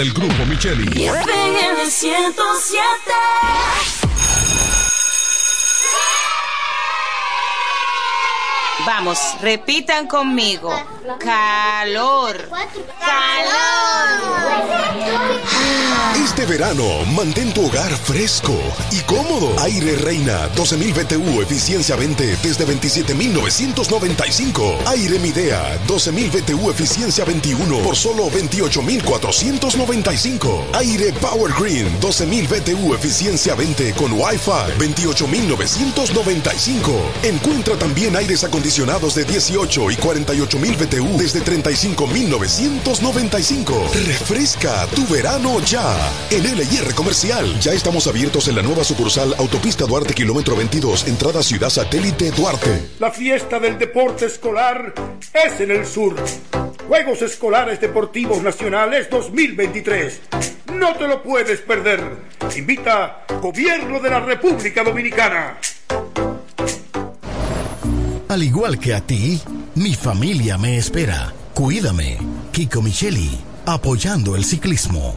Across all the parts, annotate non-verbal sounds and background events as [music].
del grupo Micheli. FM 107. Vamos, repitan conmigo. Calor. Calor. Este verano, mantén tu hogar fresco y cómodo. Aire Reina, 12.000 BTU, eficiencia 20 desde 27.995. Aire Midea, 12.000 BTU, eficiencia 21 por solo 28.495. Aire Power Green, 12.000 BTU, eficiencia 20 con Wi-Fi, 28.995. Encuentra también aires acondicionados de 18 y 48.000 BTU desde 35.995. Refresca tu verano ya. En LIR Comercial, ya estamos abiertos en la nueva sucursal Autopista Duarte, kilómetro 22, entrada Ciudad Satélite Duarte. La fiesta del deporte escolar es en el sur. Juegos Escolares Deportivos Nacionales 2023. No te lo puedes perder. Invita Gobierno de la República Dominicana. Al igual que a ti, mi familia me espera. Cuídame. Kiko Micheli, apoyando el ciclismo.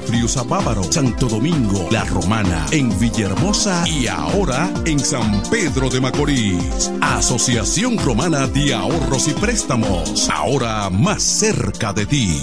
Friusa Bávaro, Santo Domingo, La Romana, en Villahermosa y ahora en San Pedro de Macorís. Asociación Romana de Ahorros y Préstamos, ahora más cerca de ti.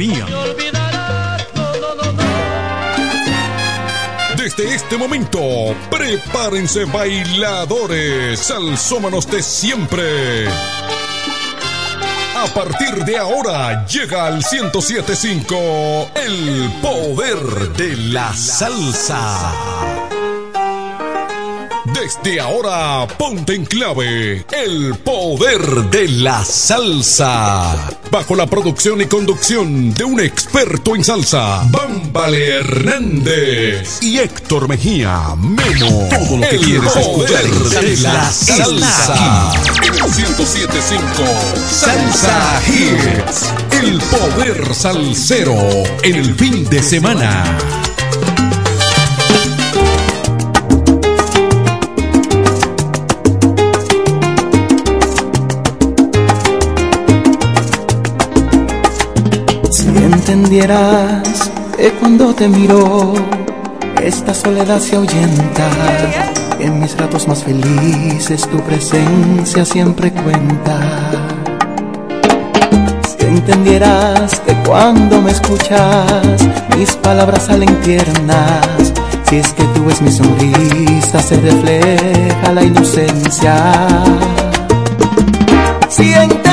Desde este momento, prepárense bailadores, salsómanos de siempre. A partir de ahora llega al 1075 el poder de la salsa. Desde ahora, ponte en clave el poder de la salsa. Bajo la producción y conducción de un experto en salsa, Bámbale Hernández y Héctor Mejía, Memo. Todo lo que El quieres escuchar de la salsa. En el 1075 Salsa Hits. El poder salsero en el fin de semana. Entendieras que cuando te miro, esta soledad se ahuyenta. En mis ratos más felices tu presencia siempre cuenta. Si entendieras que cuando me escuchas, mis palabras salen tiernas. Si es que tú ves mi sonrisa, se refleja la inocencia. Si entendieras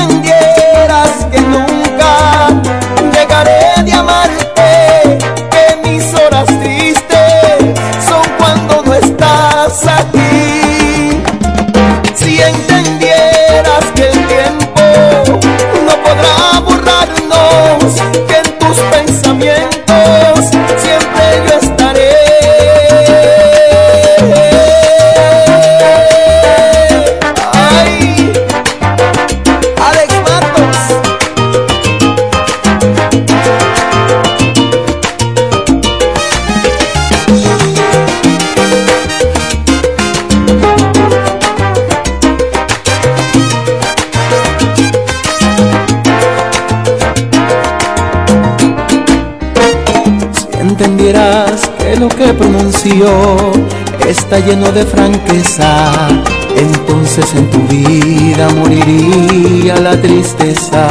de amarte. Está lleno de franqueza, entonces en tu vida moriría la tristeza.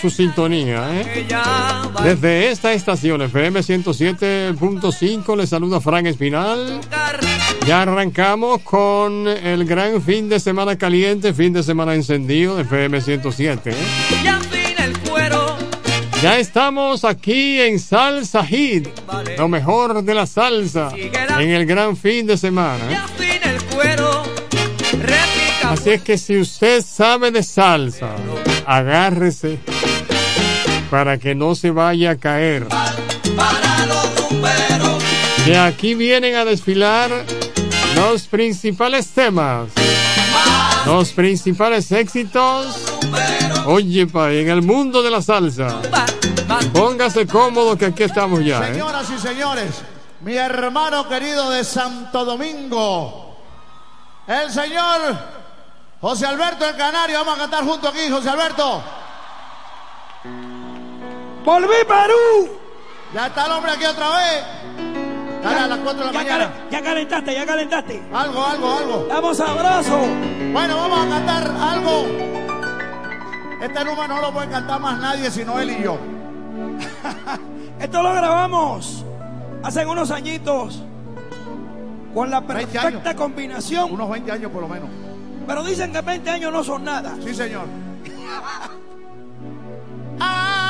Su sintonía. ¿eh? Desde esta estación FM 107.5 le saluda Frank Espinal. Ya arrancamos con el gran fin de semana caliente, fin de semana encendido de FM 107. ¿eh? Ya estamos aquí en Salsa Hit, lo mejor de la salsa, en el gran fin de semana. ¿eh? Así es que si usted sabe de salsa, agárrese para que no se vaya a caer. Que aquí vienen a desfilar los principales temas, los principales éxitos. Oye, pa, en el mundo de la salsa. Póngase cómodo que aquí estamos ya. ¿eh? Señoras y señores, mi hermano querido de Santo Domingo, el señor José Alberto el Canario. Vamos a cantar junto aquí, José Alberto. ¡Volví, Perú! Ya está el hombre aquí otra vez. Dale a las 4 de la Ya, mañana. ya calentaste, ya calentaste. Algo, algo, algo. Estamos sabrosos. Bueno, vamos a cantar algo. Este número no lo puede cantar más nadie sino él y yo. [laughs] Esto lo grabamos hace unos añitos con la 20 perfecta combinación. Unos 20 años por lo menos. Pero dicen que 20 años no son nada. Sí, señor. [laughs] Ah,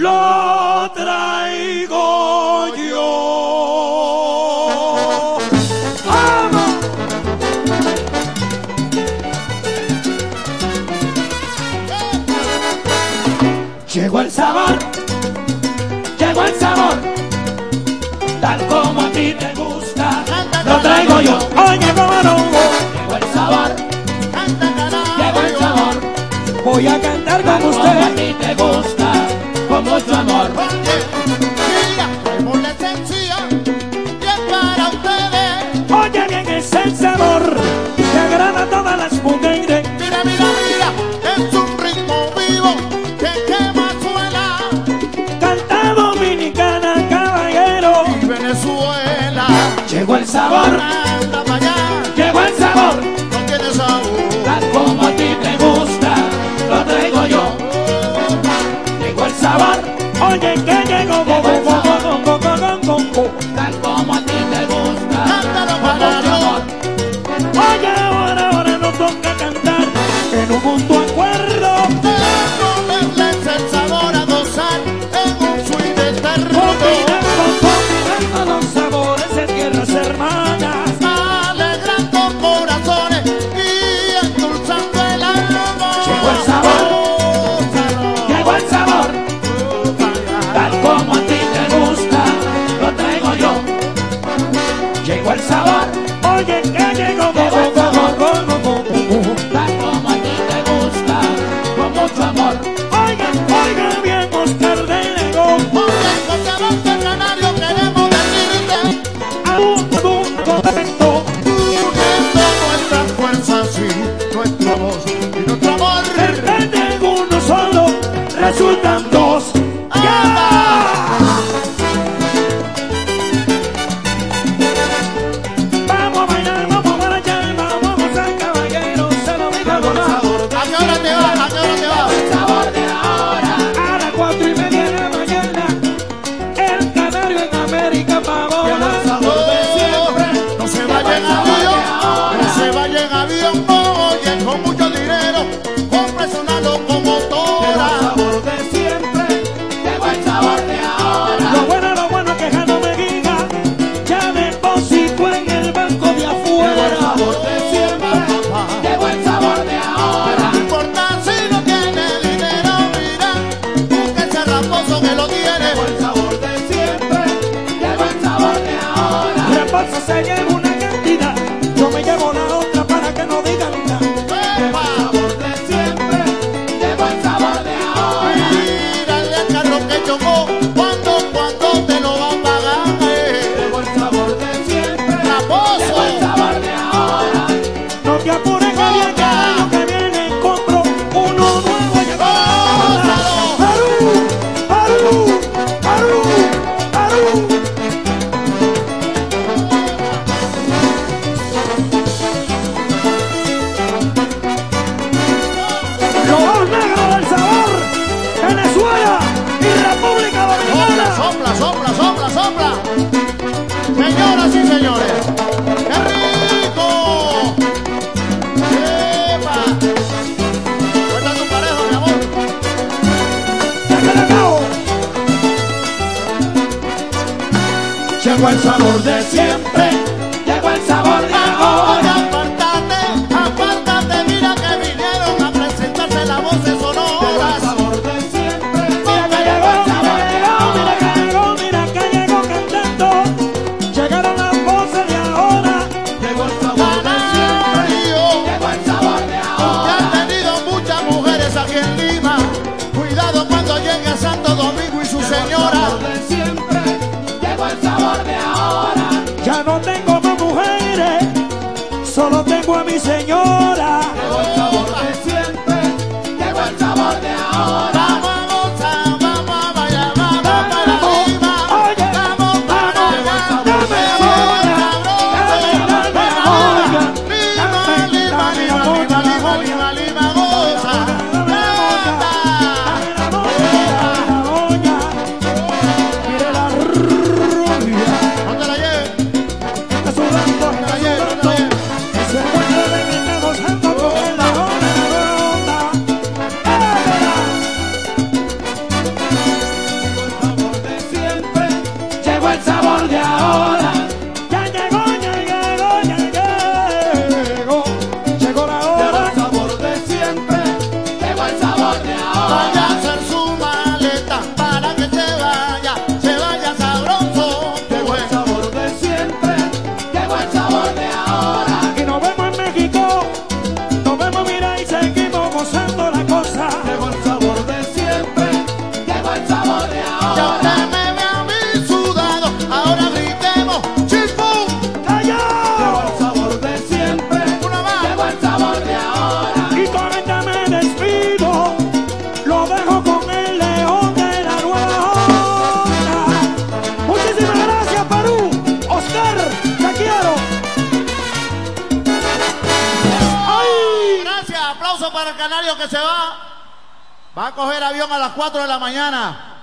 Lo traigo yo. ¡Vamos! Llegó el sabor, llegó el sabor, tal como a ti te gusta, lo traigo yo. Oye, no, llegó el sabor, llegó el sabor, voy a cantar con usted. a ti te gusta, con mucho amor. Oye bien, es el sabor que agrada a todas las mujeres. Mira, mira, mira, es un ritmo vivo que quema suela Canta dominicana, caballero. y Venezuela. Llegó el sabor, contou sabor de siempre. Señor. las 4 de la mañana.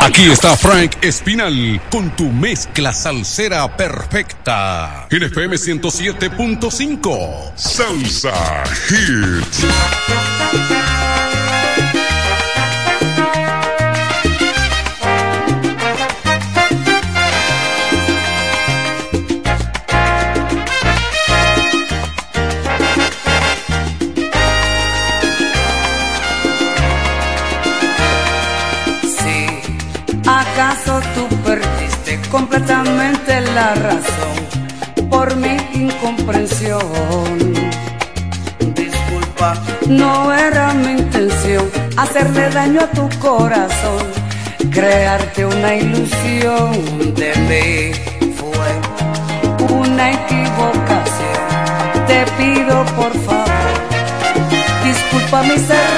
Aquí está Frank Espinal con tu mezcla salsera perfecta. En FM 107.5. Salsa Hits. ilusión de mí fue una equivocación. Te pido por favor, disculpa mis errores.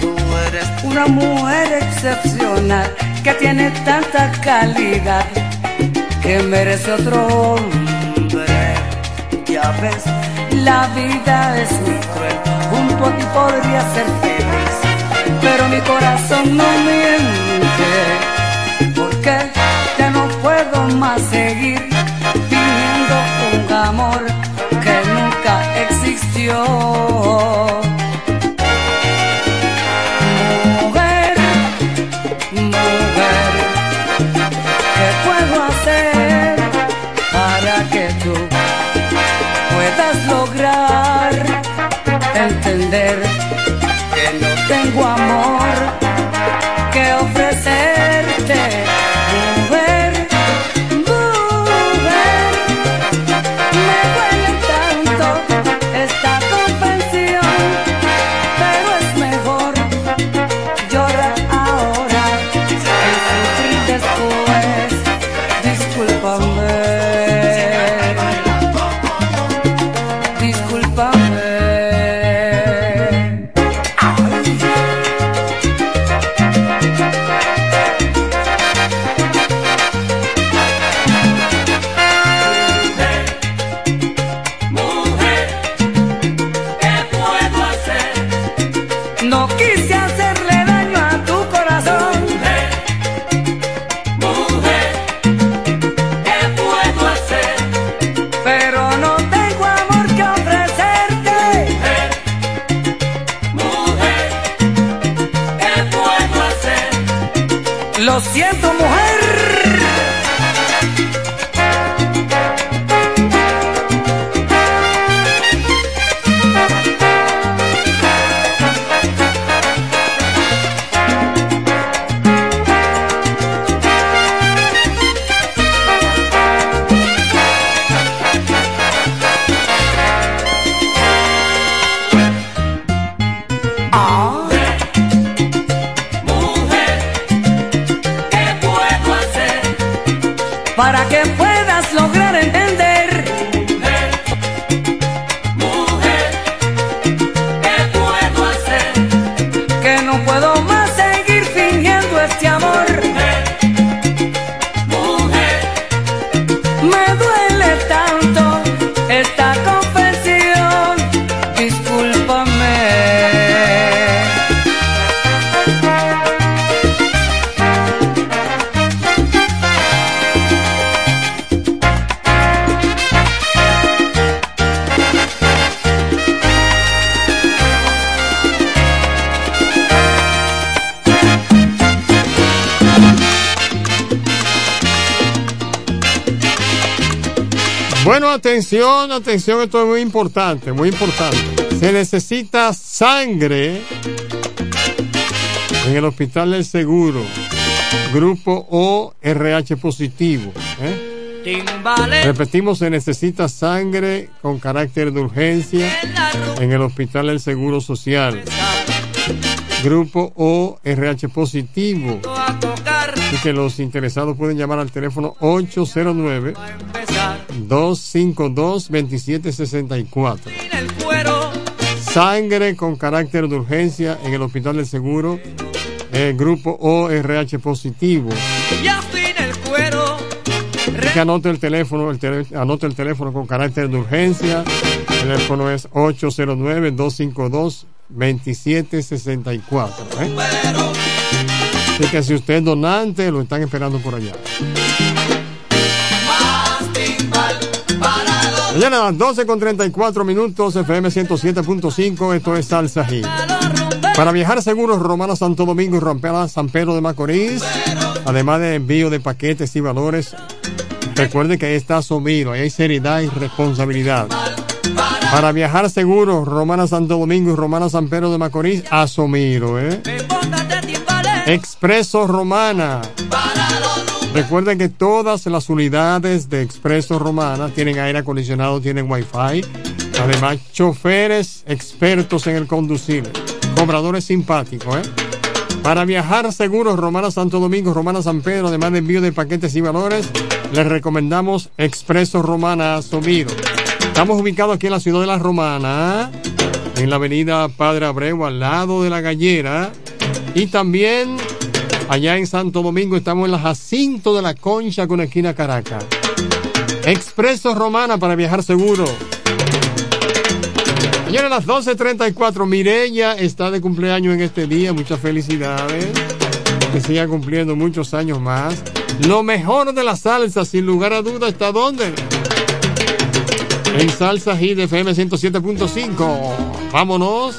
Tú eres una mujer excepcional que tiene tanta calidad que merece otro hombre. Ya ves, la vida es muy cruel, Junto un poquito podría ser feliz, pero mi corazón no miente. Lo siento, mujer. Atención, atención, esto es muy importante, muy importante. Se necesita sangre en el Hospital del Seguro, grupo O RH positivo. ¿eh? Repetimos, se necesita sangre con carácter de urgencia en el Hospital del Seguro Social. Grupo O RH positivo. Así que los interesados pueden llamar al teléfono 809 252 2764. El cuero. Sangre con carácter de urgencia en el Hospital del Seguro. grupo ORH positivo. Cuero. Que anote el teléfono, el tele- anote el teléfono con carácter de urgencia. El teléfono es 809-252-2764. ¿eh? Así que si usted es donante, lo están esperando por allá. Mañana a las 12 con 34 minutos, FM 107.5, esto es Salsa Hit. Para viajar seguros, Romana Santo Domingo y Rompela San Pedro de Macorís, además de envío de paquetes y valores, recuerde que ahí está Somiro, ahí hay seriedad y responsabilidad. Para viajar seguros, Romana Santo Domingo y Romana San Pedro de Macorís, a Somiro, ¿eh? Expreso Romana. Recuerden que todas las unidades de Expreso Romana tienen aire acondicionado, tienen wifi. Además, choferes expertos en el conducir. Cobradores simpáticos, ¿eh? Para viajar seguros, Romana Santo Domingo, Romana San Pedro, además de envío de paquetes y valores, les recomendamos Expreso Romana Somiro. Estamos ubicados aquí en la ciudad de La Romana, en la avenida Padre Abreu, al lado de la gallera. Y también allá en Santo Domingo. Estamos en la Jacinto de la Concha con esquina Caracas. Expreso Romana para viajar seguro. Señora, a las 12.34, Mirella está de cumpleaños en este día. Muchas felicidades. Que siga cumpliendo muchos años más. Lo mejor de la salsa, sin lugar a duda, ¿está dónde? En Salsa Hit FM 107.5. Vámonos.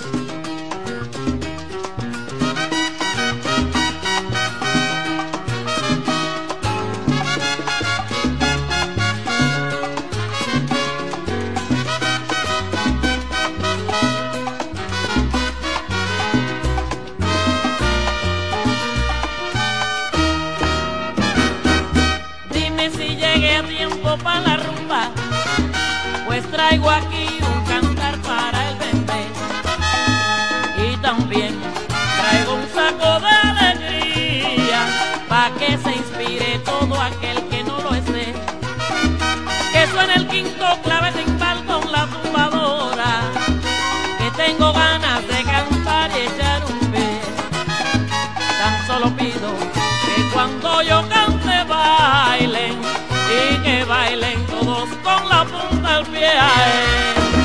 bailen todos con la punta al pie.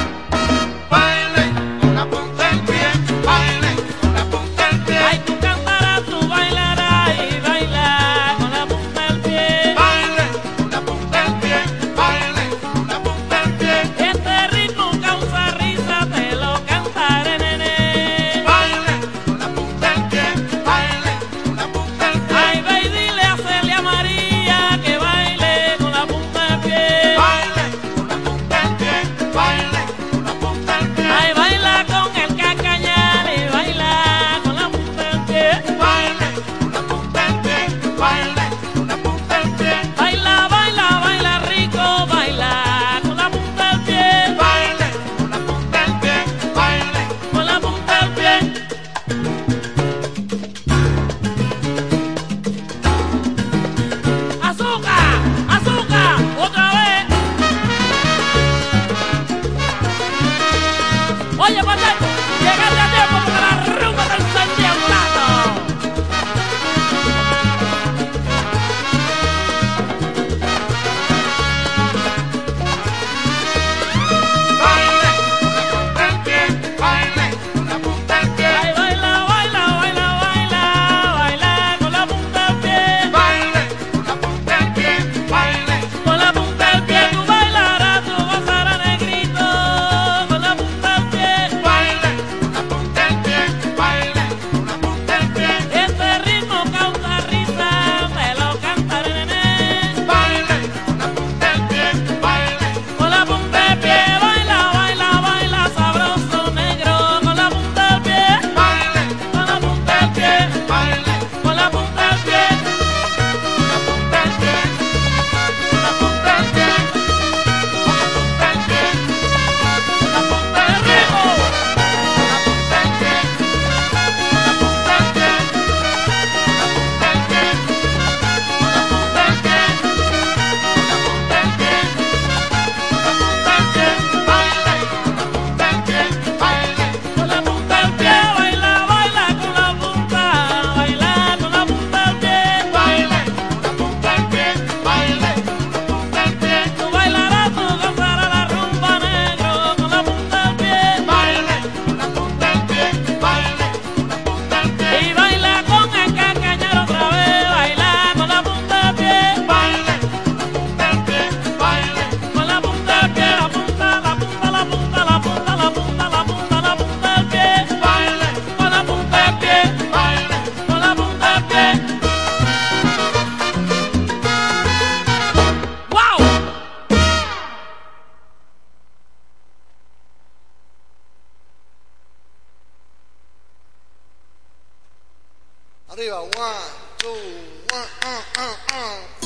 one, uh, uh, uh. uh.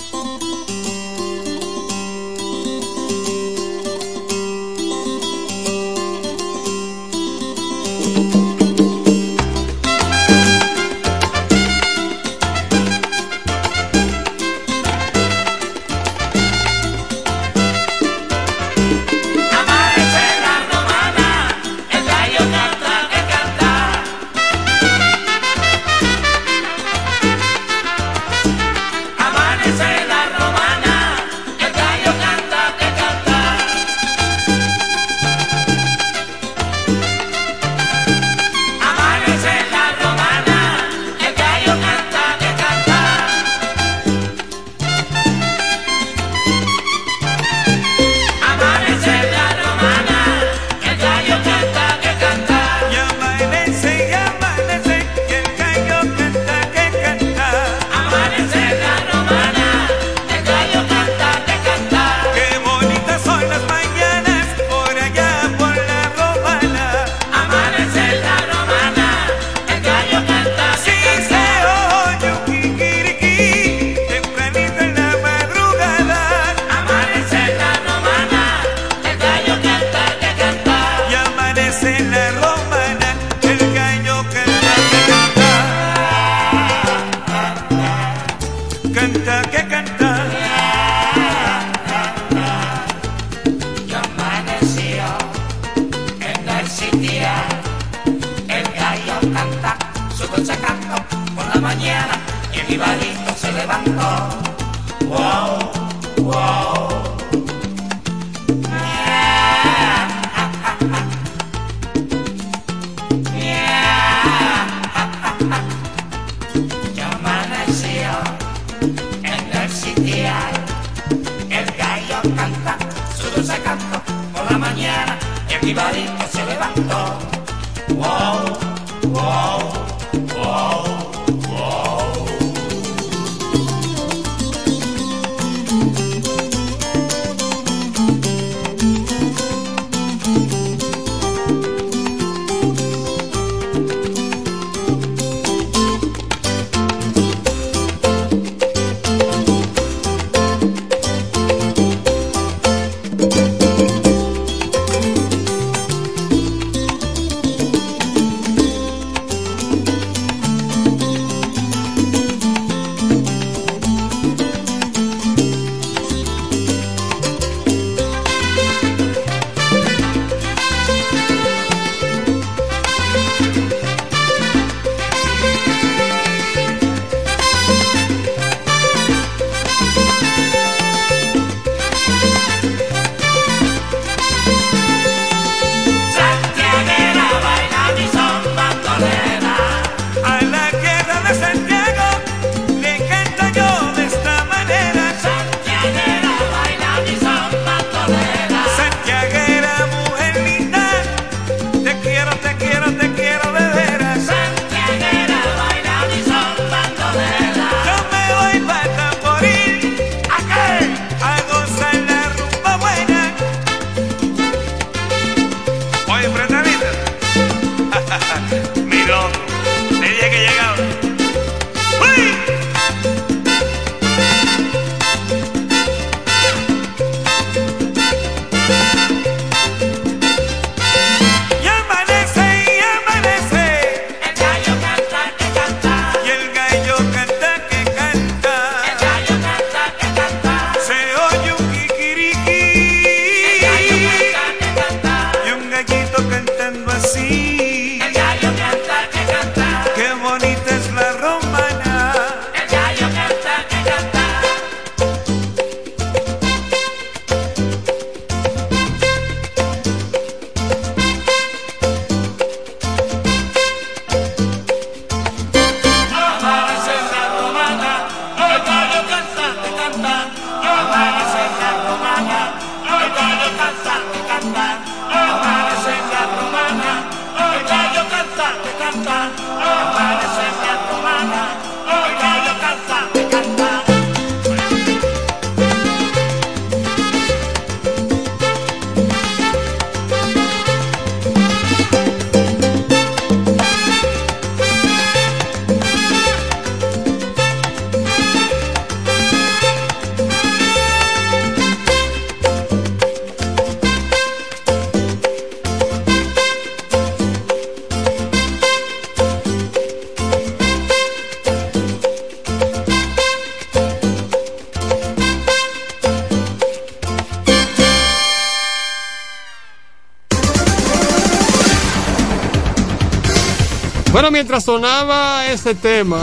Mientras sonaba ese tema,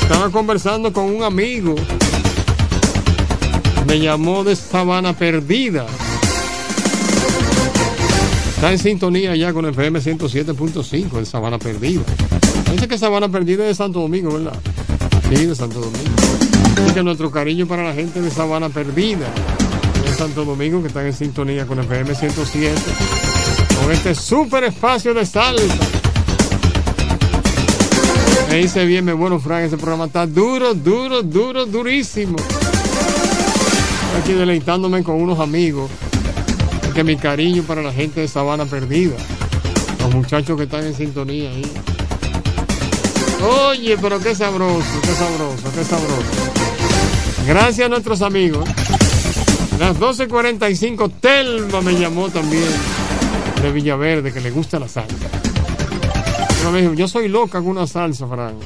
estaba conversando con un amigo. Me llamó de Sabana Perdida. Está en sintonía ya con el FM 107.5 de Sabana Perdida. Dice que Sabana Perdida es de Santo Domingo, ¿verdad? Sí, de Santo Domingo. Así que nuestro cariño para la gente de Sabana Perdida, de Santo Domingo, que están en sintonía con el FM 107, con este super espacio de salsa. Me dice bien, me bueno, Frank, ese programa está duro, duro, duro, durísimo. Aquí deleitándome con unos amigos. Que mi cariño para la gente de Sabana Perdida. Los muchachos que están en sintonía ahí. Oye, pero qué sabroso, qué sabroso, qué sabroso. Gracias a nuestros amigos. Las 12.45, Telma me llamó también de Villaverde, que le gusta la salsa. Yo soy loca con una salsa, Frank.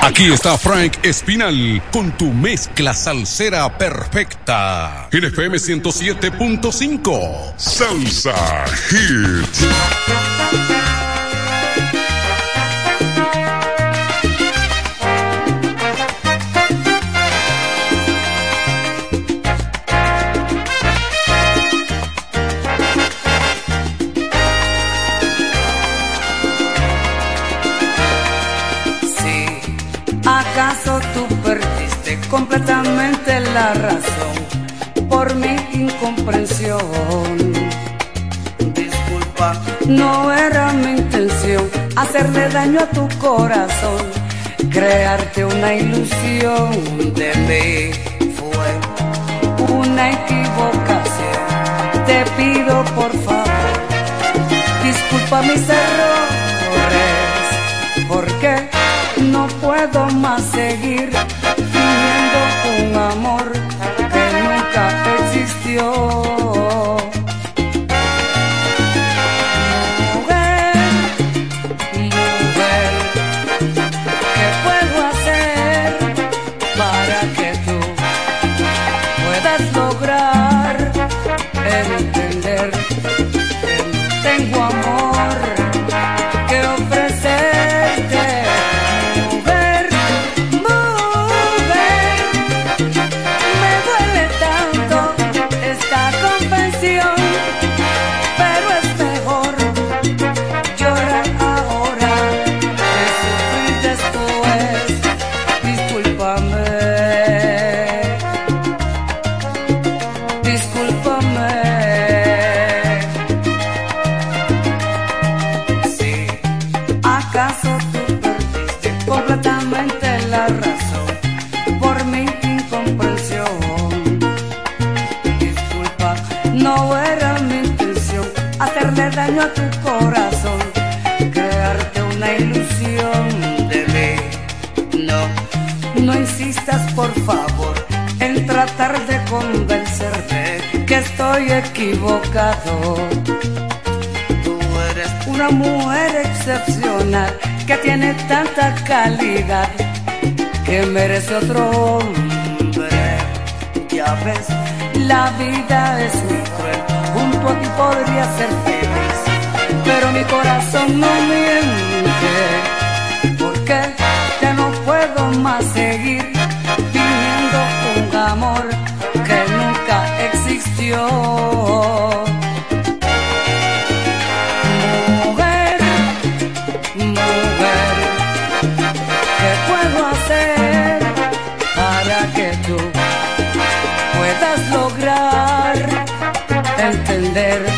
Aquí está Frank Espinal con tu mezcla salsera perfecta. En FM 107.5. Salsa Hits. la razón por mi incomprensión. Disculpa, no era mi intención hacerle daño a tu corazón, crearte una ilusión de mí fue una equivocación. Te pido por favor, disculpa mis errores, porque no puedo más seguir Tú eres una mujer excepcional que tiene tanta calidad que merece otro hombre. Ya ves, la vida es muy cruel, junto a ti podría ser feliz, pero mi corazón no miente, porque ya no puedo más seguir viviendo un amor que nunca existió. entender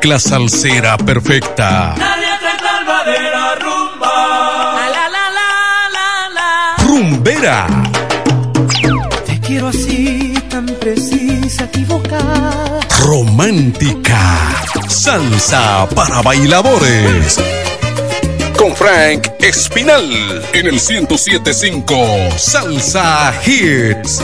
Mezcla salsera perfecta. Nadie salva de la rumba. La la la la la. Rumbera, Te quiero así, tan precisa, equivocada. romántica, salsa para bailadores. Con Frank Espinal en el 1075 Salsa Hits.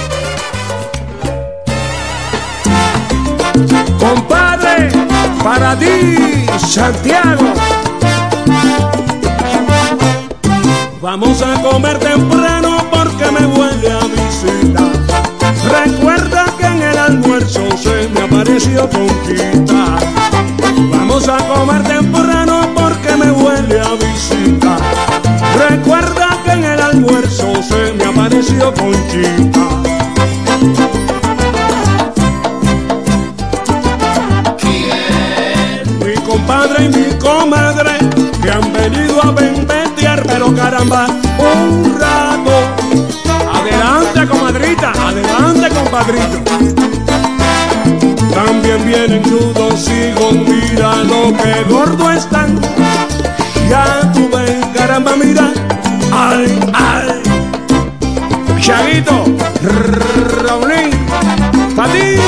Para ti, Santiago. Vamos a comer temprano porque me huele a visita. Recuerda que en el almuerzo se me apareció Conquista. Vamos a comer temprano porque me huele a visita. Recuerda que en el almuerzo se me apareció Conchita. Compadre y mi comadre que han venido a bendetear, pero caramba, un rato. Adelante, comadrita, adelante, compadrito. También vienen chudos hijos, mira lo que gordo están. Ya tú ves, caramba, mira, ay, ay. Chaguito, Raulín, para ti.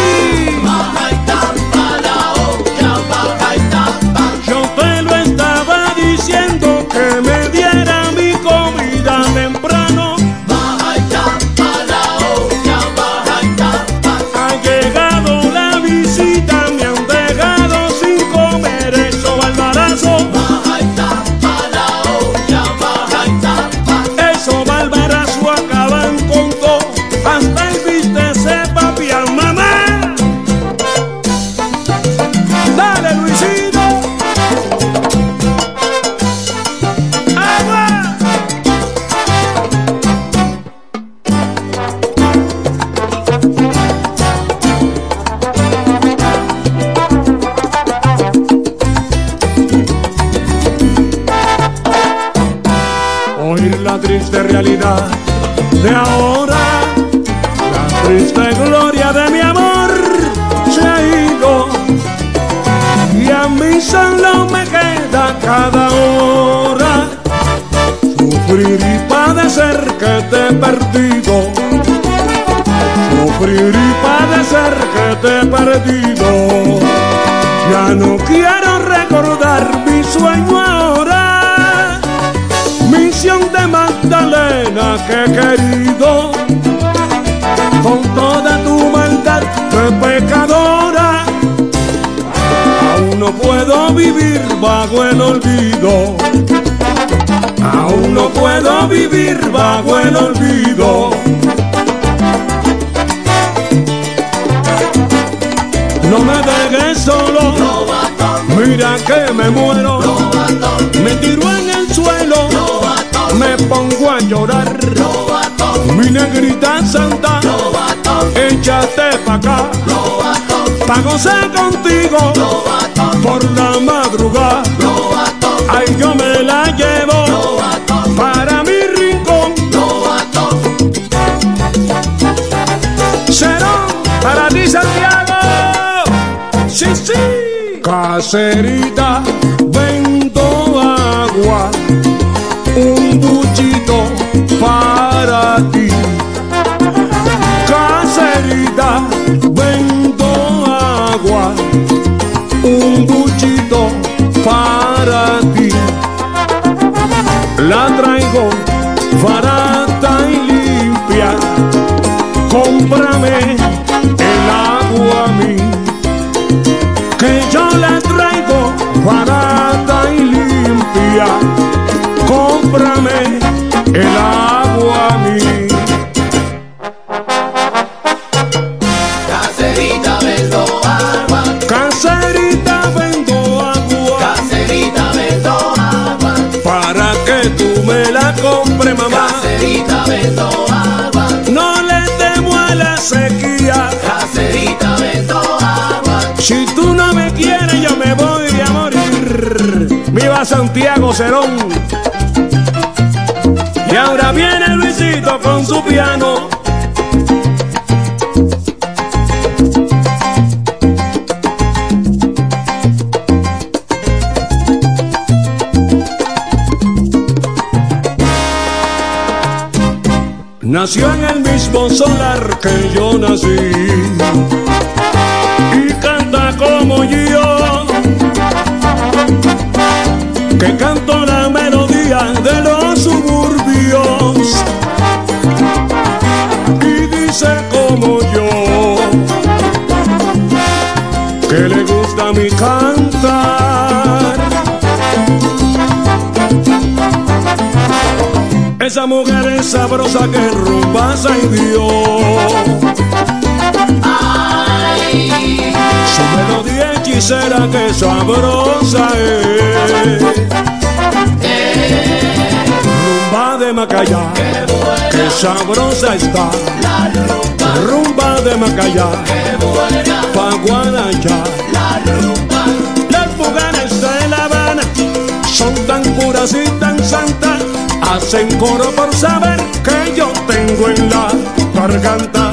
Que he querido, con toda tu maldad de pecadora. Aún no puedo vivir bajo el olvido. Aún no puedo vivir bajo el olvido. No me dejes solo. Mira que me muero. Me tiro en el. Me pongo a llorar. Mi negrita santa. Échate pa' acá. Pa' gozar contigo. Por la madrugada. Ay, yo me la llevo. Para mi rincón. Serón para ti, Santiago. Sí, sí. Caserita, La traigo barata Santiago Cerón. Y ahora viene Luisito con su piano. Nació en el mismo solar que yo nací de los suburbios y dice como yo, que le gusta mi cantar. Esa mujer es sabrosa que rumba y dio. Su melodía hechicera que sabrosa es. Rumba de Macaya, que sabrosa está. Rumba de Macaya, pa' Guanayá. Las mujeres de La Habana son tan puras y tan santas, hacen coro por saber que yo tengo en la garganta.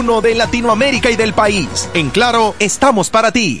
de Latinoamérica y del país. En Claro, estamos para ti.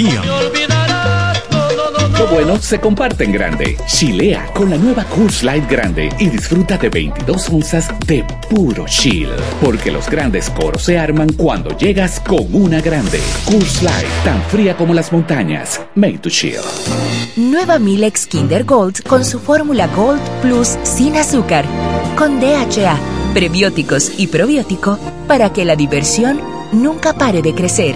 Lo bueno se comparte en grande. Chilea con la nueva Coors Light Grande y disfruta de 22 onzas de puro chill. Porque los grandes coros se arman cuando llegas con una grande. Coors Light, tan fría como las montañas. Made to chill. Nueva Milex Kinder Gold con su fórmula Gold Plus sin azúcar, con DHA, prebióticos y probiótico para que la diversión nunca pare de crecer.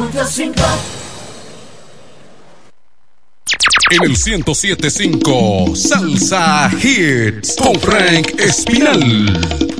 107.5 En el 1075 Salsa Hits con Frank Espinal.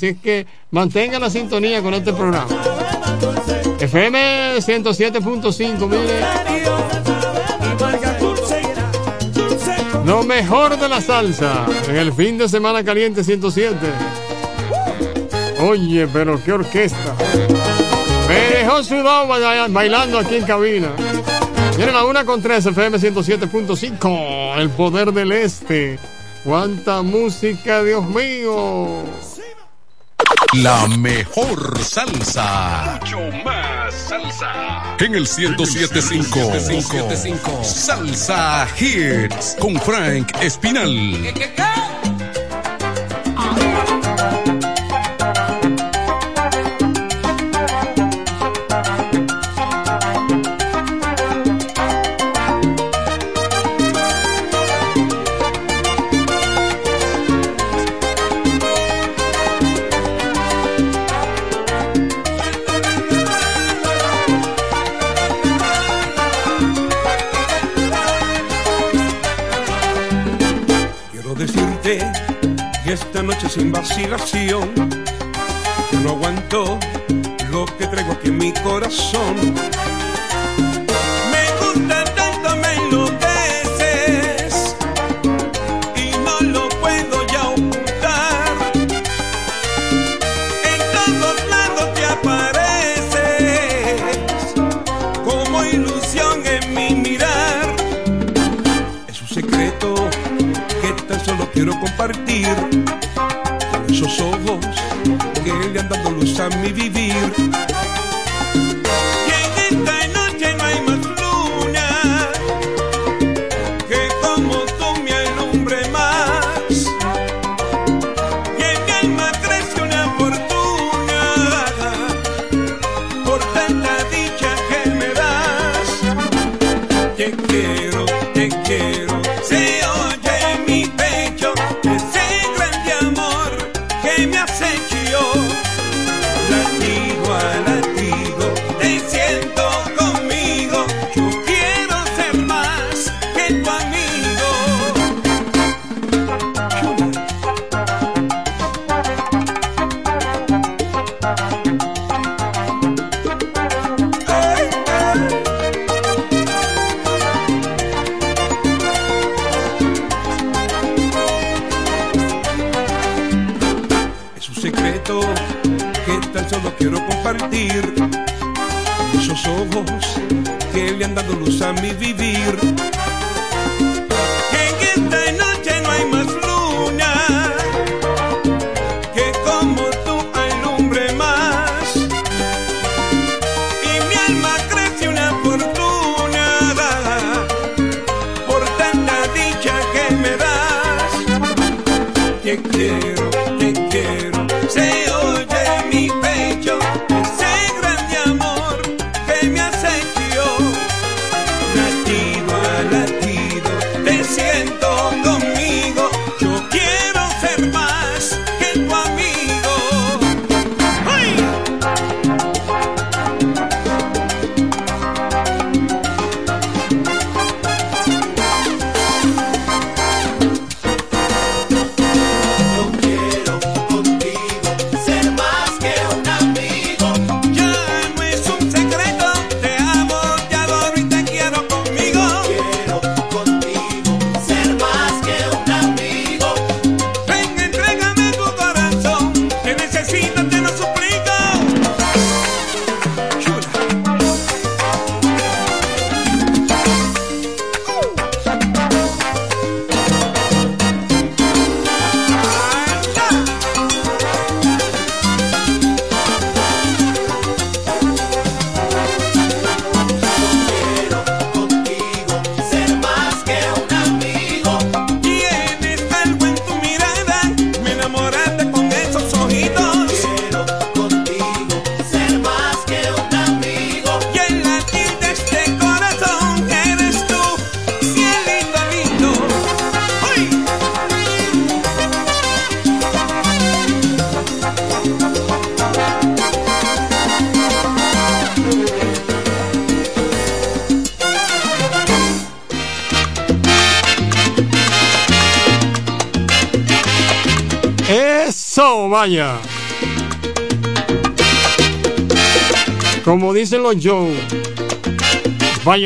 Así es que mantenga la sintonía con este programa. FM 107.5, mire. Lo mejor de la salsa en el fin de semana caliente 107. Oye, pero qué orquesta. Me dejó bailando aquí en cabina. Viene la una con 3 FM 107.5. El poder del este. ¡Cuánta música, Dios mío! La mejor salsa. Mucho más salsa. En el 107.5. Salsa Hits. Con Frank Espinal. Sin vacilación yo no aguanto lo que traigo aquí en mi corazón. Me gusta tanto, me enloqueces y no lo puedo ya ocultar. En todos lados te apareces como ilusión en mi mirar. Es un secreto que tan solo quiero compartir esos ojos que le han dado luz a mi vivir.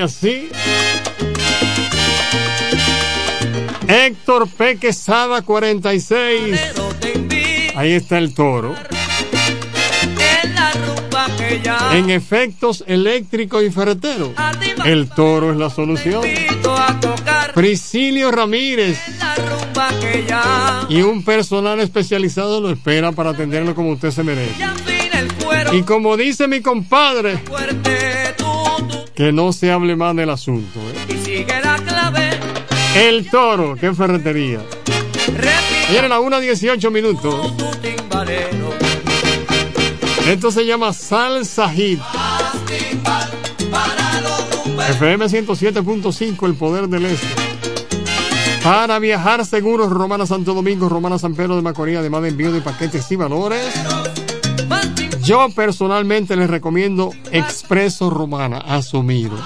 Así. Héctor P. Quesada 46. Ahí está el toro. En efectos eléctricos y ferreteros, el toro es la solución. Priscilio Ramírez y un personal especializado lo espera para atenderlo como usted se merece. Y como dice mi compadre, que no se hable más del asunto. ¿eh? y sigue la clave El toro, qué ferretería. Vienen a 1 a 18 minutos. Esto se llama Salsa Hit. FM 107.5, el poder del este. Para viajar seguros, Romana Santo Domingo, Romana San Pedro de Macorís, además de envío de paquetes y valores. Yo personalmente les recomiendo Expreso Romana, asumido.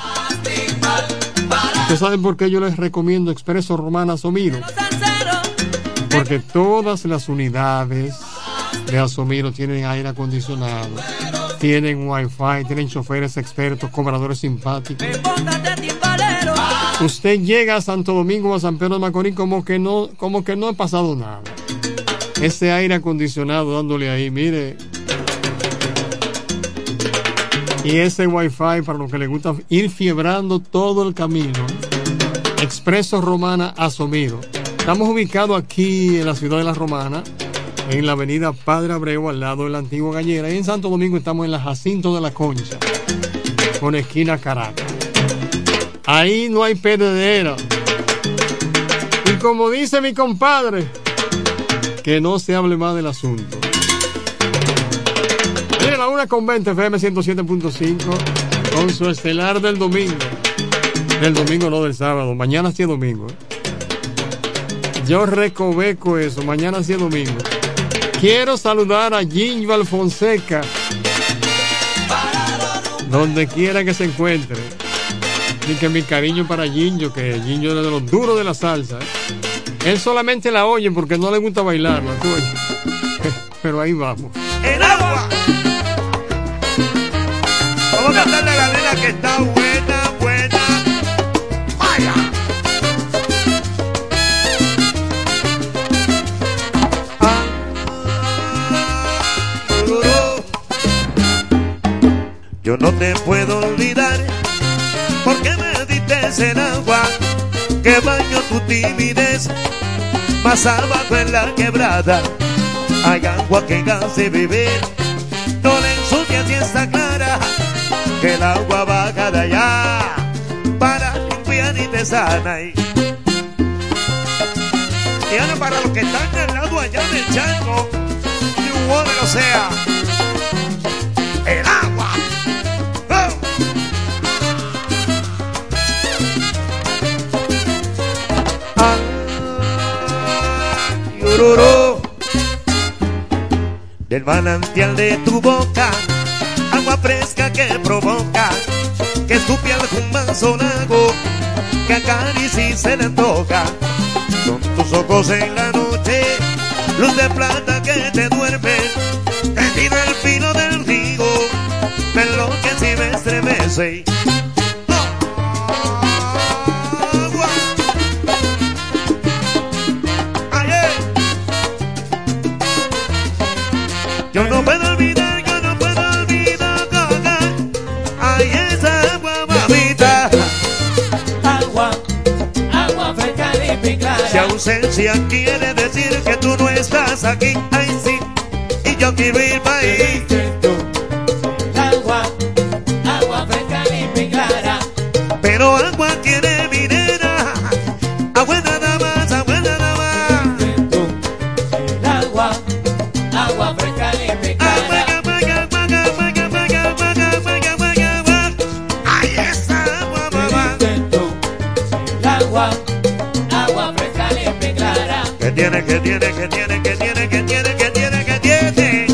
¿Ustedes saben por qué yo les recomiendo Expreso Romana, asumido? Porque todas las unidades de Asomiro tienen aire acondicionado, tienen wifi, tienen choferes expertos, cobradores simpáticos. Usted llega a Santo Domingo a San Pedro de Macorís como que no, como que no ha pasado nada. Ese aire acondicionado dándole ahí, mire. Y ese wifi para los que les gusta ir fiebrando todo el camino. Expreso Romana Asomiro. Estamos ubicados aquí en la ciudad de La Romana, en la avenida Padre Abreu, al lado de la antigua gallera. Y en Santo Domingo estamos en la Jacinto de la Concha, con esquina Caracas. Ahí no hay perdedera. Y como dice mi compadre, que no se hable más del asunto. La una con 20 FM 107.5 con su estelar del domingo. Del domingo, no del sábado. Mañana sí es domingo. ¿eh? Yo recoveco eso. Mañana sí es domingo. Quiero saludar a Ginval Fonseca. Donde quiera que se encuentre. Y que mi cariño para Ginjo, que Ginjo es de los duros de la salsa. ¿eh? Él solamente la oye porque no le gusta bailarla. [laughs] Pero ahí vamos. el agua. Vamos a cantarle a la nena que está buena, buena. Vaya. Yo no te puedo olvidar porque me diste el agua que baño tu timidez más abajo en la quebrada hay agua que hace beber no le ensucias y está clara que el agua baja de allá para limpiar y te sana y, y ahora para los que están al lado allá del chango New Water, o sea el agua. ¡Oh! Yororo del manantial de tu boca, agua fresca que provoca, que tu piel un lago, que acaricia y se le antoja. Son tus ojos en la noche, luz de plata que te duermen, te tira el filo del río, me enloquece y me estremece. Ausencia quiere decir que tú no estás aquí, ay sí, y yo quiero ir para ahí. Agua, agua fresca, y clara. Pero agua tiene minera, agua nada más, agua nada más. El agua, agua fresca, tiene, que tiene, que tiene, que tiene, que tiene, que tiene, que tiene.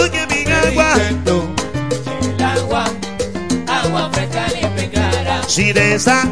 Oye, mi agua. El agua, agua fresca, limpia y clara. Si de esa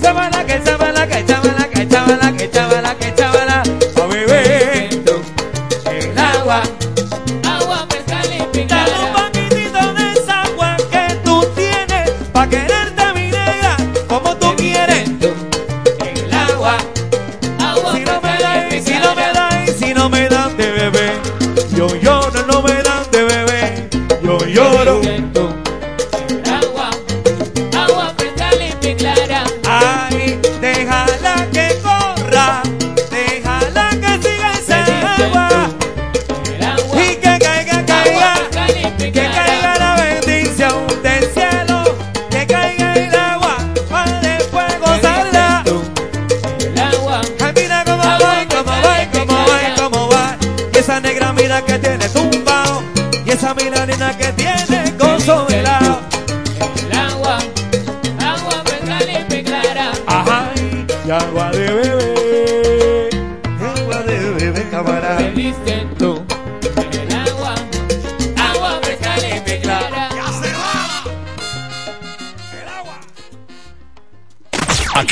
Semana que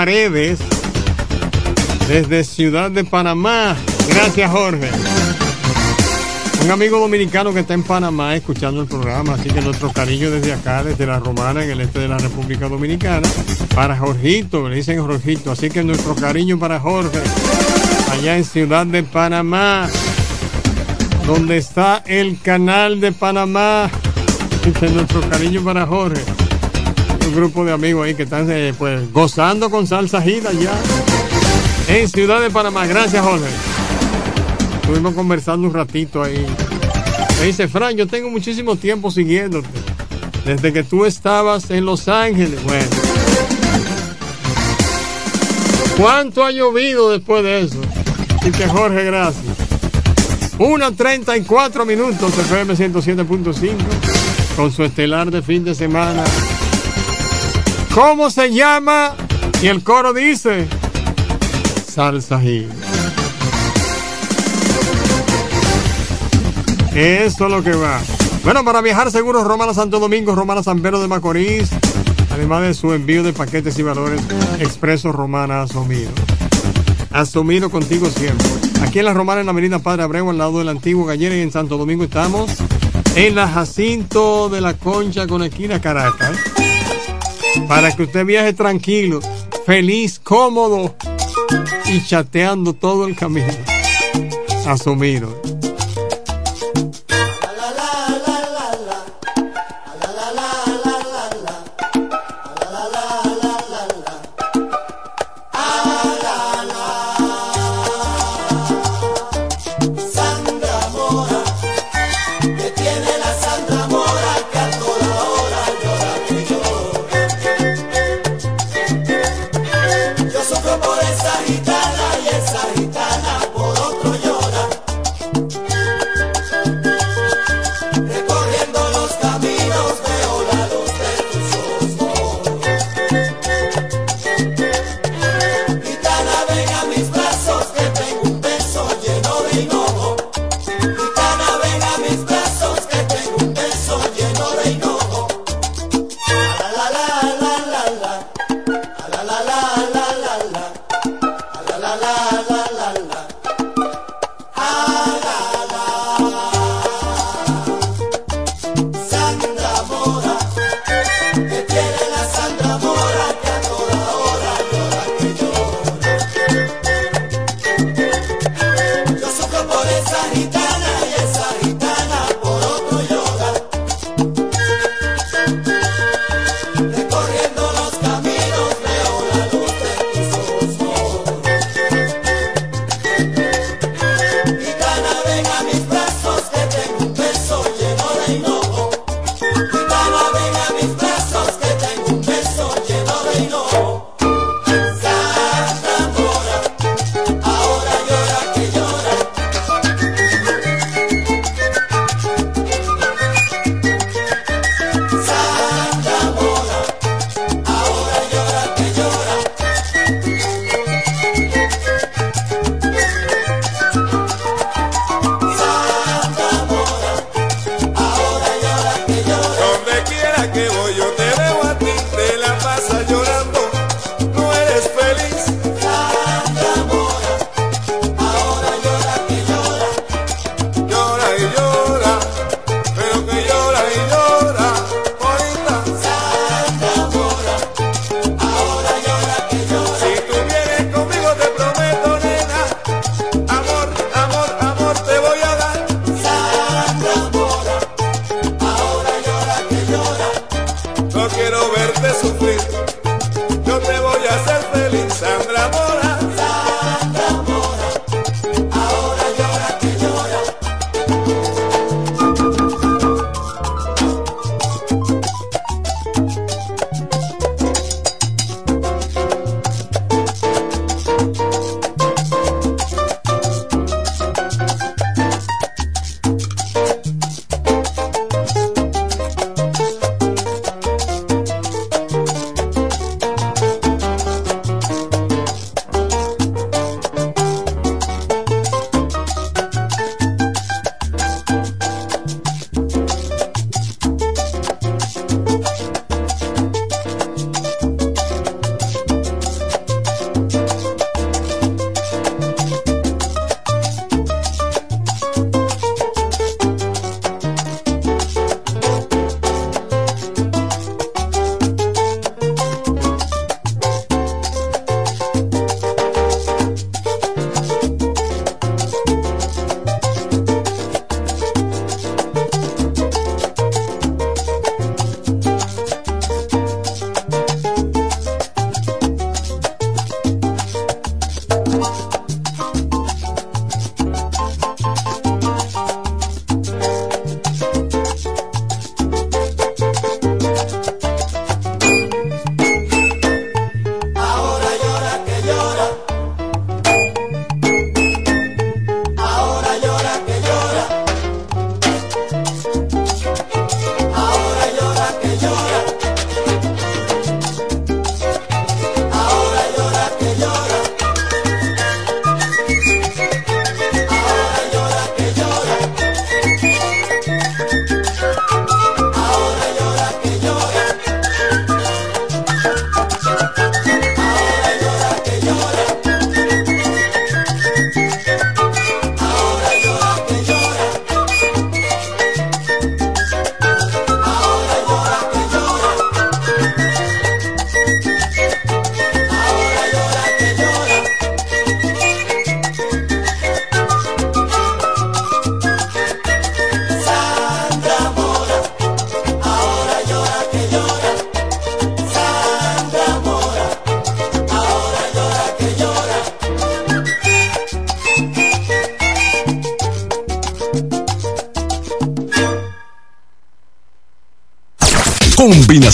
Paredes, desde Ciudad de Panamá. Gracias, Jorge. Un amigo dominicano que está en Panamá escuchando el programa, así que nuestro cariño desde acá, desde la Romana, en el este de la República Dominicana, para Jorgito, le dicen Jorgito, así que nuestro cariño para Jorge, allá en Ciudad de Panamá, donde está el canal de Panamá, dice nuestro cariño para Jorge. Un grupo de amigos ahí que están eh, pues gozando con salsa gira ya. En Ciudad de Panamá. Gracias, Jorge. Estuvimos conversando un ratito ahí. Me dice, Fran, yo tengo muchísimo tiempo siguiéndote. Desde que tú estabas en Los Ángeles. Bueno. ¿Cuánto ha llovido después de eso? Y que Jorge, gracias. 1.34 minutos, FM 107.5, con su estelar de fin de semana. ¿Cómo se llama? Y el coro dice, Salsa Gil. Eso es lo que va. Bueno, para viajar seguros, Romana Santo Domingo, Romana San Pedro de Macorís, además de su envío de paquetes y valores expresos Romana Asumido. Asumido contigo siempre. Aquí en la Romana, en la Avenida Padre Abreu, al lado del antiguo Gallera y en Santo Domingo estamos en la Jacinto de la Concha con esquina Caracas. Para que usted viaje tranquilo, feliz, cómodo y chateando todo el camino. Asumido.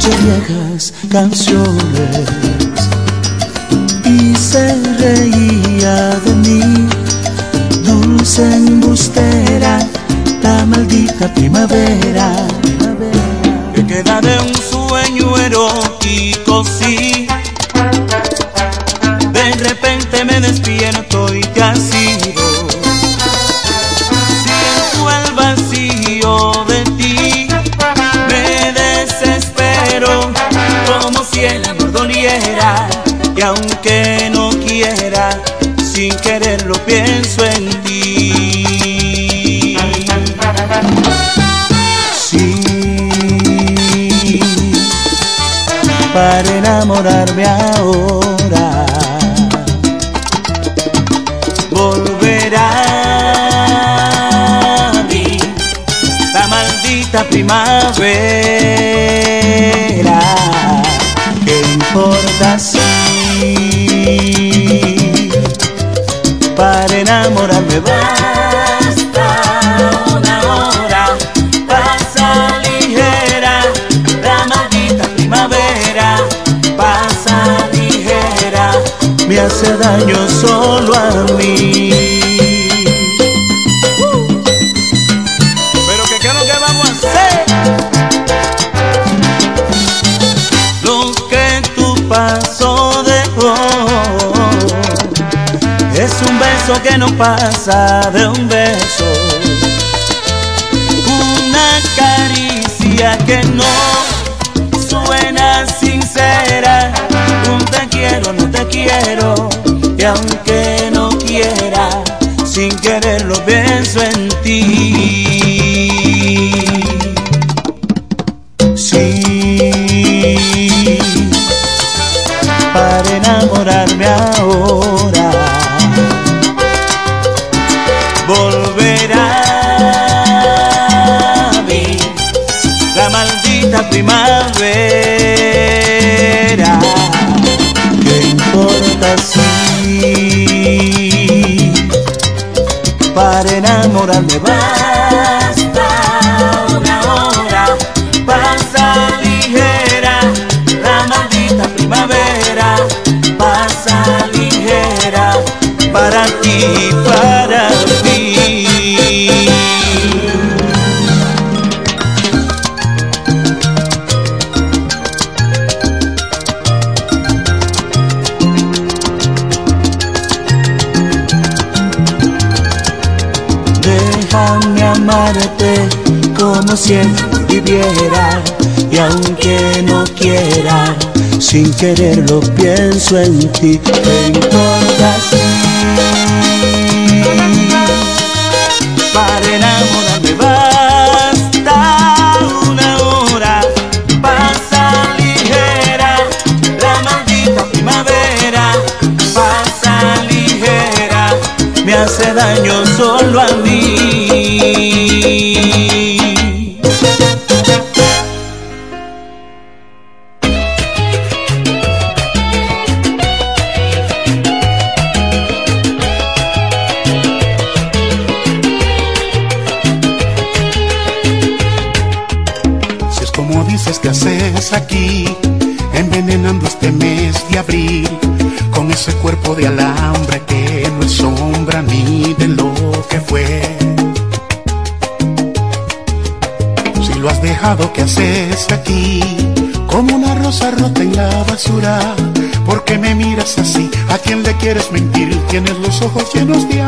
escucho viejas canciones y se reía de mí, dulce embustera, la maldita primavera. darme a extraño solo a mí. Pero que qué es lo que vamos a hacer. Lo que tu paso dejó es un beso que no pasa de un beso. Una caricia que no. friend siento viviera y aunque no quiera, sin quererlo pienso en ti. ¿Te importa Tienes los ojos llenos de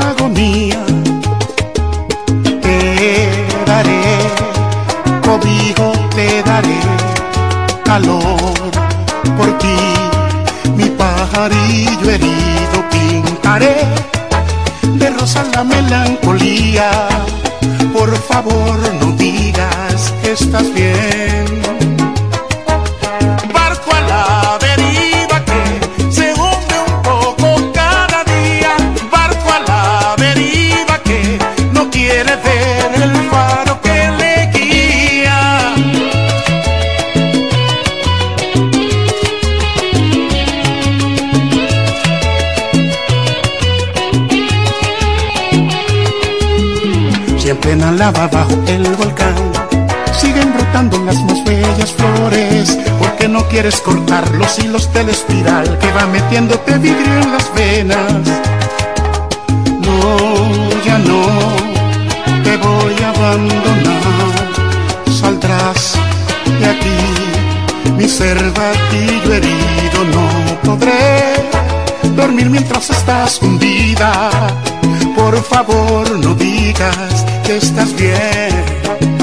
los hilos de la espiral que va metiéndote vidrio en las venas. No, ya no, te voy a abandonar. Saldrás de aquí, mi ser batido herido. No podré dormir mientras estás hundida. Por favor, no digas que estás bien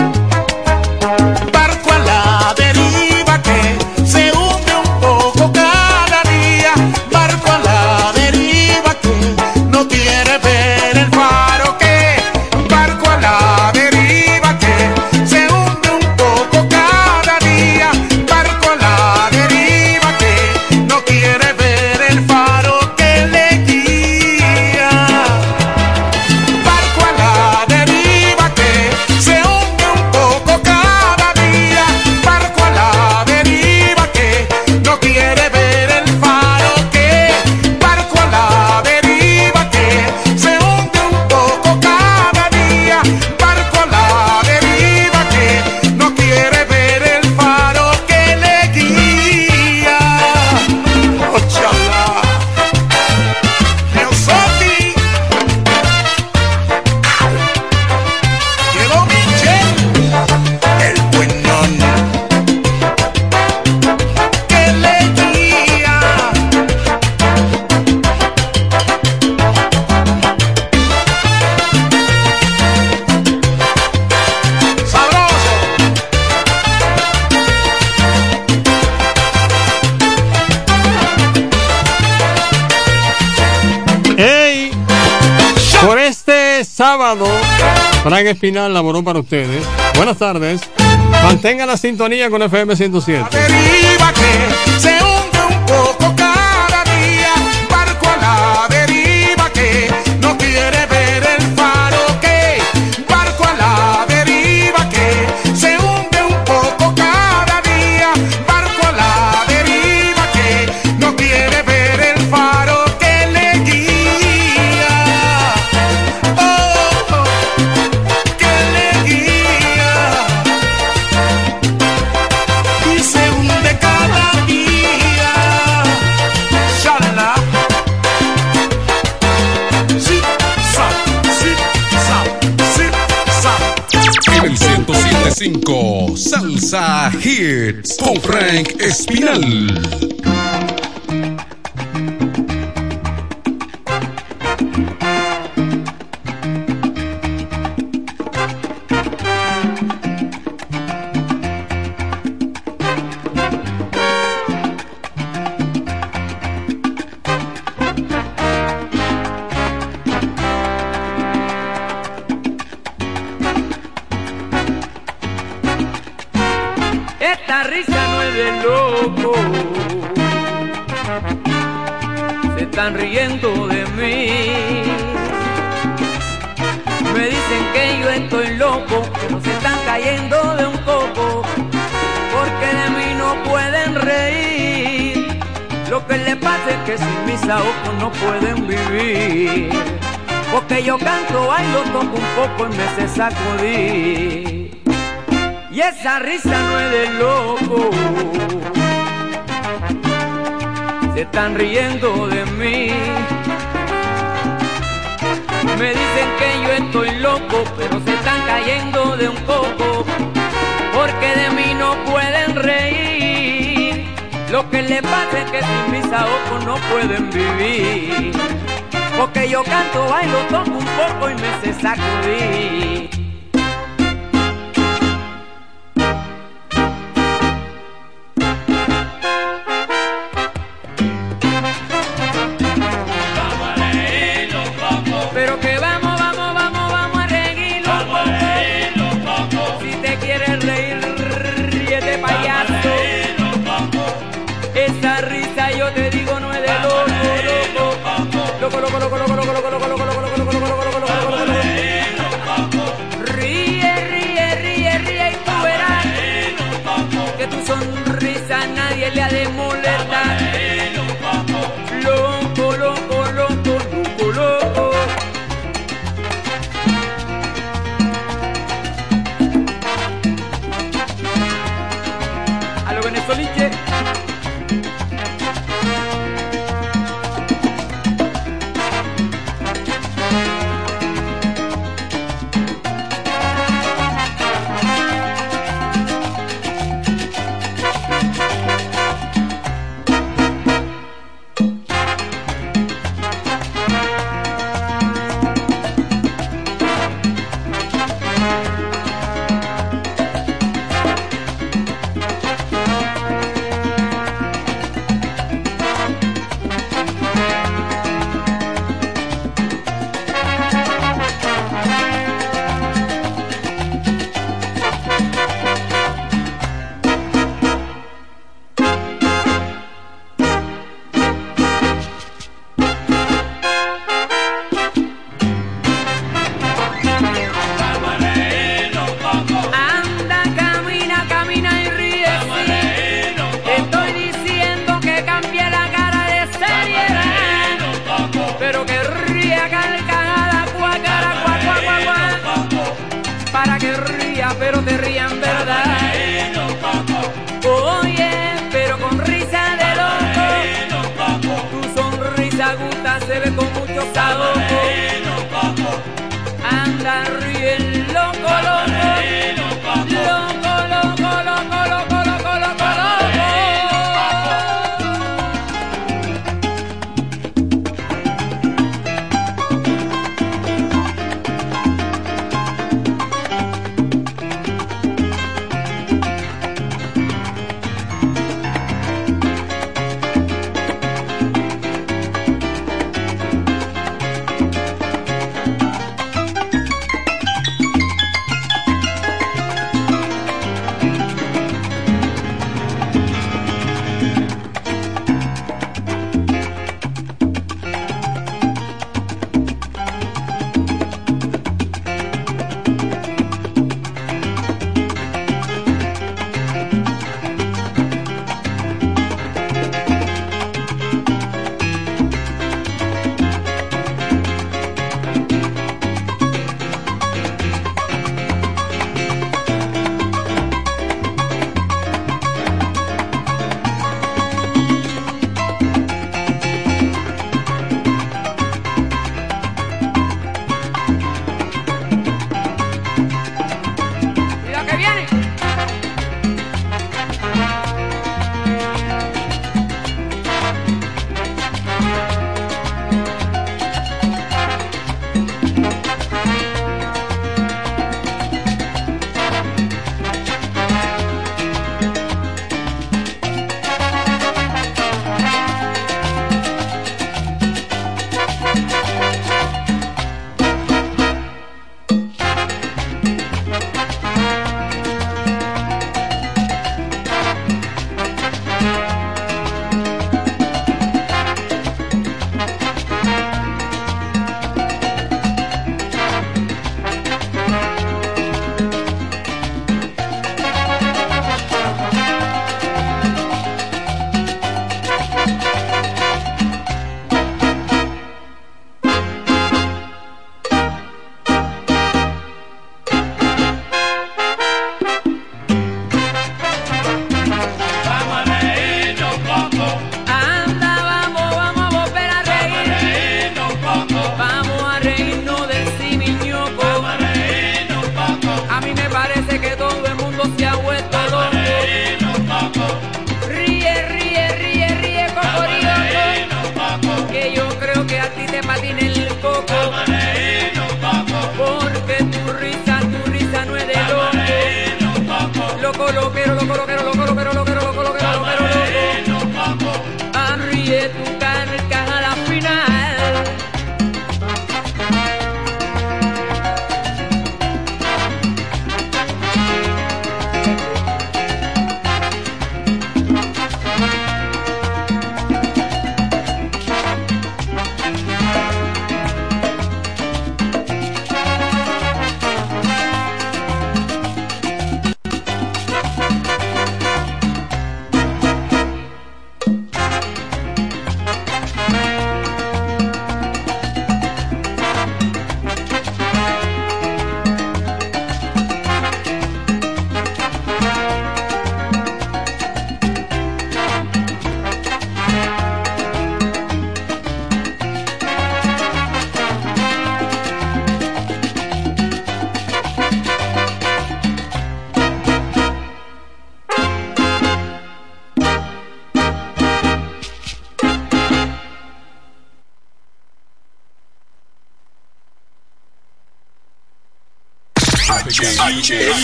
sábado. Frank Espinal laboró para ustedes. Buenas tardes. Mantenga la sintonía con FM 107. Salsa Hits con Frank Espinal. Lo que le pasa es que sin mis ojos no pueden vivir. Porque yo canto, bailo, toco un poco y me sé sacudir.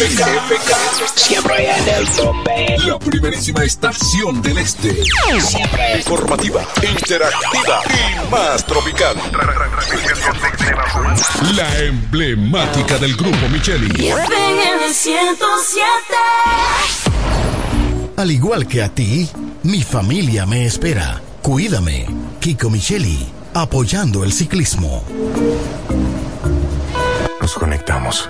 FK, siempre en el tope. La primerísima estación del este. Siempre informativa, interactiva y más tropical. La emblemática del grupo Micheli. el 107. Al igual que a ti, mi familia me espera. Cuídame, Kiko Micheli, apoyando el ciclismo. Nos conectamos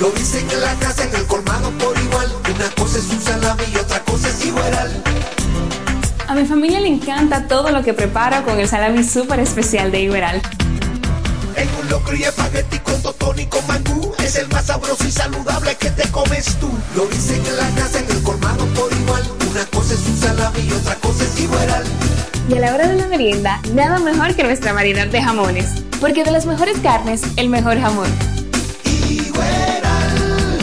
Lo dicen en la casa, en el colmado por igual. Una cosa es un salami y otra cosa es igual. A mi familia le encanta todo lo que preparo con el salami súper especial de Iberal. En un locro y espagueti con totón y con mangú Es el más sabroso y saludable que te comes tú Lo dicen en la casa, en el colmado por igual Una cosa es un salami y otra cosa es igual Y a la hora de la merienda, nada mejor que nuestra variedad de jamones. Porque de las mejores carnes, el mejor jamón.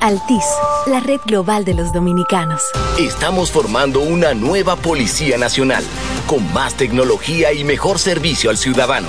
Altis, la red global de los dominicanos. Estamos formando una nueva Policía Nacional, con más tecnología y mejor servicio al ciudadano.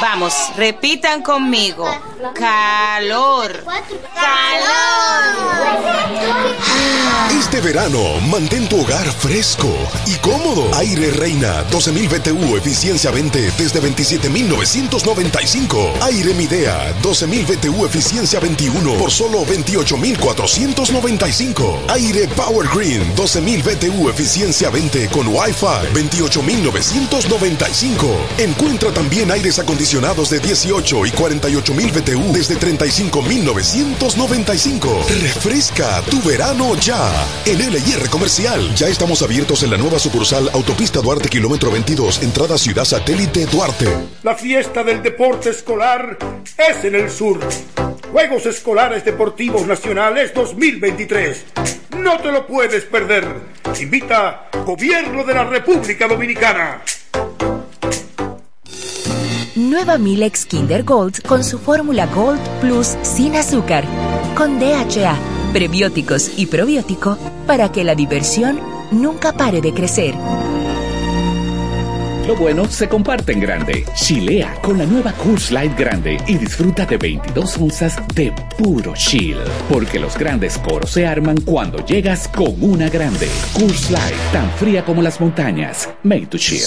Vamos, repitan conmigo. Calor. Calor. Este verano, mantén tu hogar fresco y cómodo. Aire Reina 12.000 BTU, eficiencia 20 desde 27.995. Aire Midea 12.000 BTU, eficiencia 21 por solo 28.495. Aire Power Green 12.000 BTU, eficiencia 20 con Wi-Fi 28.995. Encuentra también aires acondicionados de 18 y 48.000 BTU desde 35.995. Refresca tu verano ya. En LIR Comercial ya estamos abiertos en la nueva sucursal Autopista Duarte Kilómetro 22, entrada Ciudad Satélite Duarte. La fiesta del deporte escolar es en el sur. Juegos Escolares Deportivos Nacionales 2023. No te lo puedes perder. Invita Gobierno de la República Dominicana. Nueva Milex Kinder Gold con su fórmula Gold Plus sin azúcar, con DHA, prebióticos y probiótico para que la diversión nunca pare de crecer. Lo bueno se comparte en grande. Chilea con la nueva Coors Light Grande y disfruta de 22 onzas de puro chill. Porque los grandes coros se arman cuando llegas con una grande. Coors Light, tan fría como las montañas. Made to chill.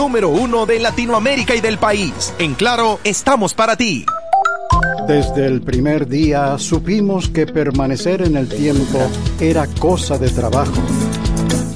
número uno de Latinoamérica y del país. En Claro, estamos para ti. Desde el primer día supimos que permanecer en el tiempo era cosa de trabajo.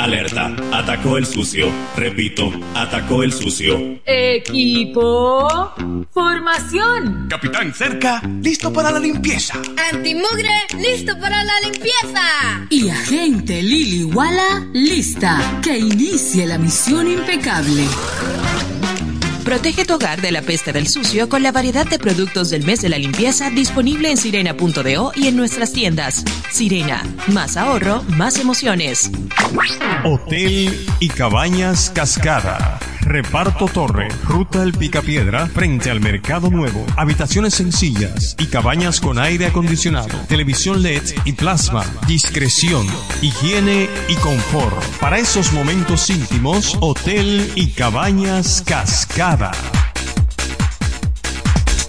Alerta, atacó el sucio. Repito, atacó el sucio. Equipo, formación. Capitán cerca, listo para la limpieza. Antimugre, listo para la limpieza. Y agente Lili Walla, lista. Que inicie la misión impecable. Protege tu hogar de la peste del sucio con la variedad de productos del mes de la limpieza disponible en sirena.do y en nuestras tiendas. Sirena, más ahorro, más emociones. Hotel y Cabañas Cascada. Reparto Torre, Ruta El Picapiedra, frente al Mercado Nuevo. Habitaciones sencillas y cabañas con aire acondicionado, televisión LED y plasma. Discreción, higiene y confort. Para esos momentos íntimos, Hotel y Cabañas Cascada. Brava.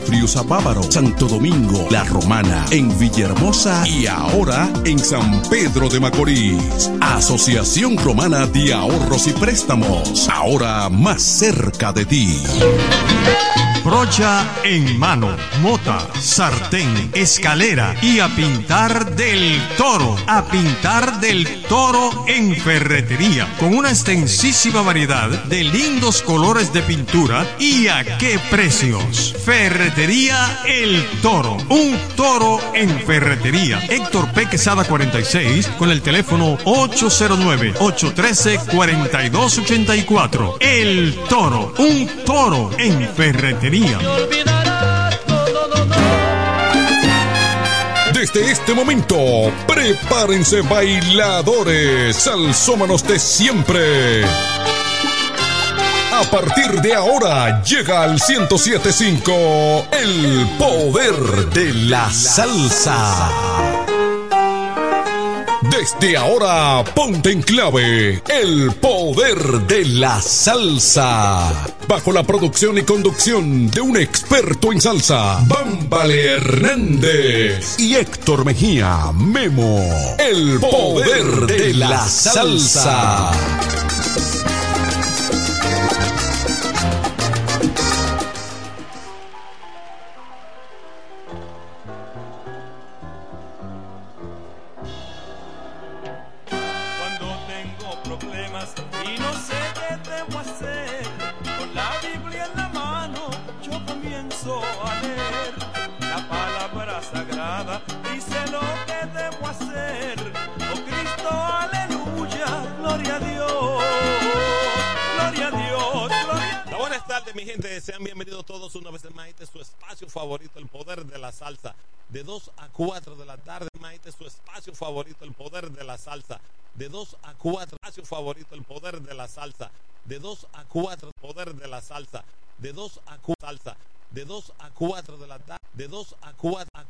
Friusapávaro, Santo Domingo, La Romana, en Villahermosa y ahora en San Pedro de Macorís. Asociación Romana de Ahorros y Préstamos, ahora más cerca de ti. Brocha en mano, mota, sartén, escalera y a pintar del toro. A pintar del toro en ferretería. Con una extensísima variedad de lindos colores de pintura y a qué precios. Ferretería El Toro. Un toro en ferretería. Héctor P. Quesada 46 con el teléfono 809-813-4284. El Toro. Un toro en ferretería. Desde este momento, prepárense bailadores, salsómanos de siempre. A partir de ahora llega al 1075 el poder de la salsa. Desde ahora, ponte en clave el poder de la salsa. Bajo la producción y conducción de un experto en salsa, Bámbale Hernández y Héctor Mejía, Memo. El poder de la salsa. Gente. Sean bienvenidos todos una vez más. Este es su espacio favorito, el poder de la salsa. De 2 a 4 de la tarde, Maite, su espacio favorito, el poder de la salsa. De 2 a 4, espacio favorito, el poder de la salsa. De 2 a 4, poder de la salsa. De 2 a 4, salsa. De 2 a 4 de la tarde, de 2 a 4 a 4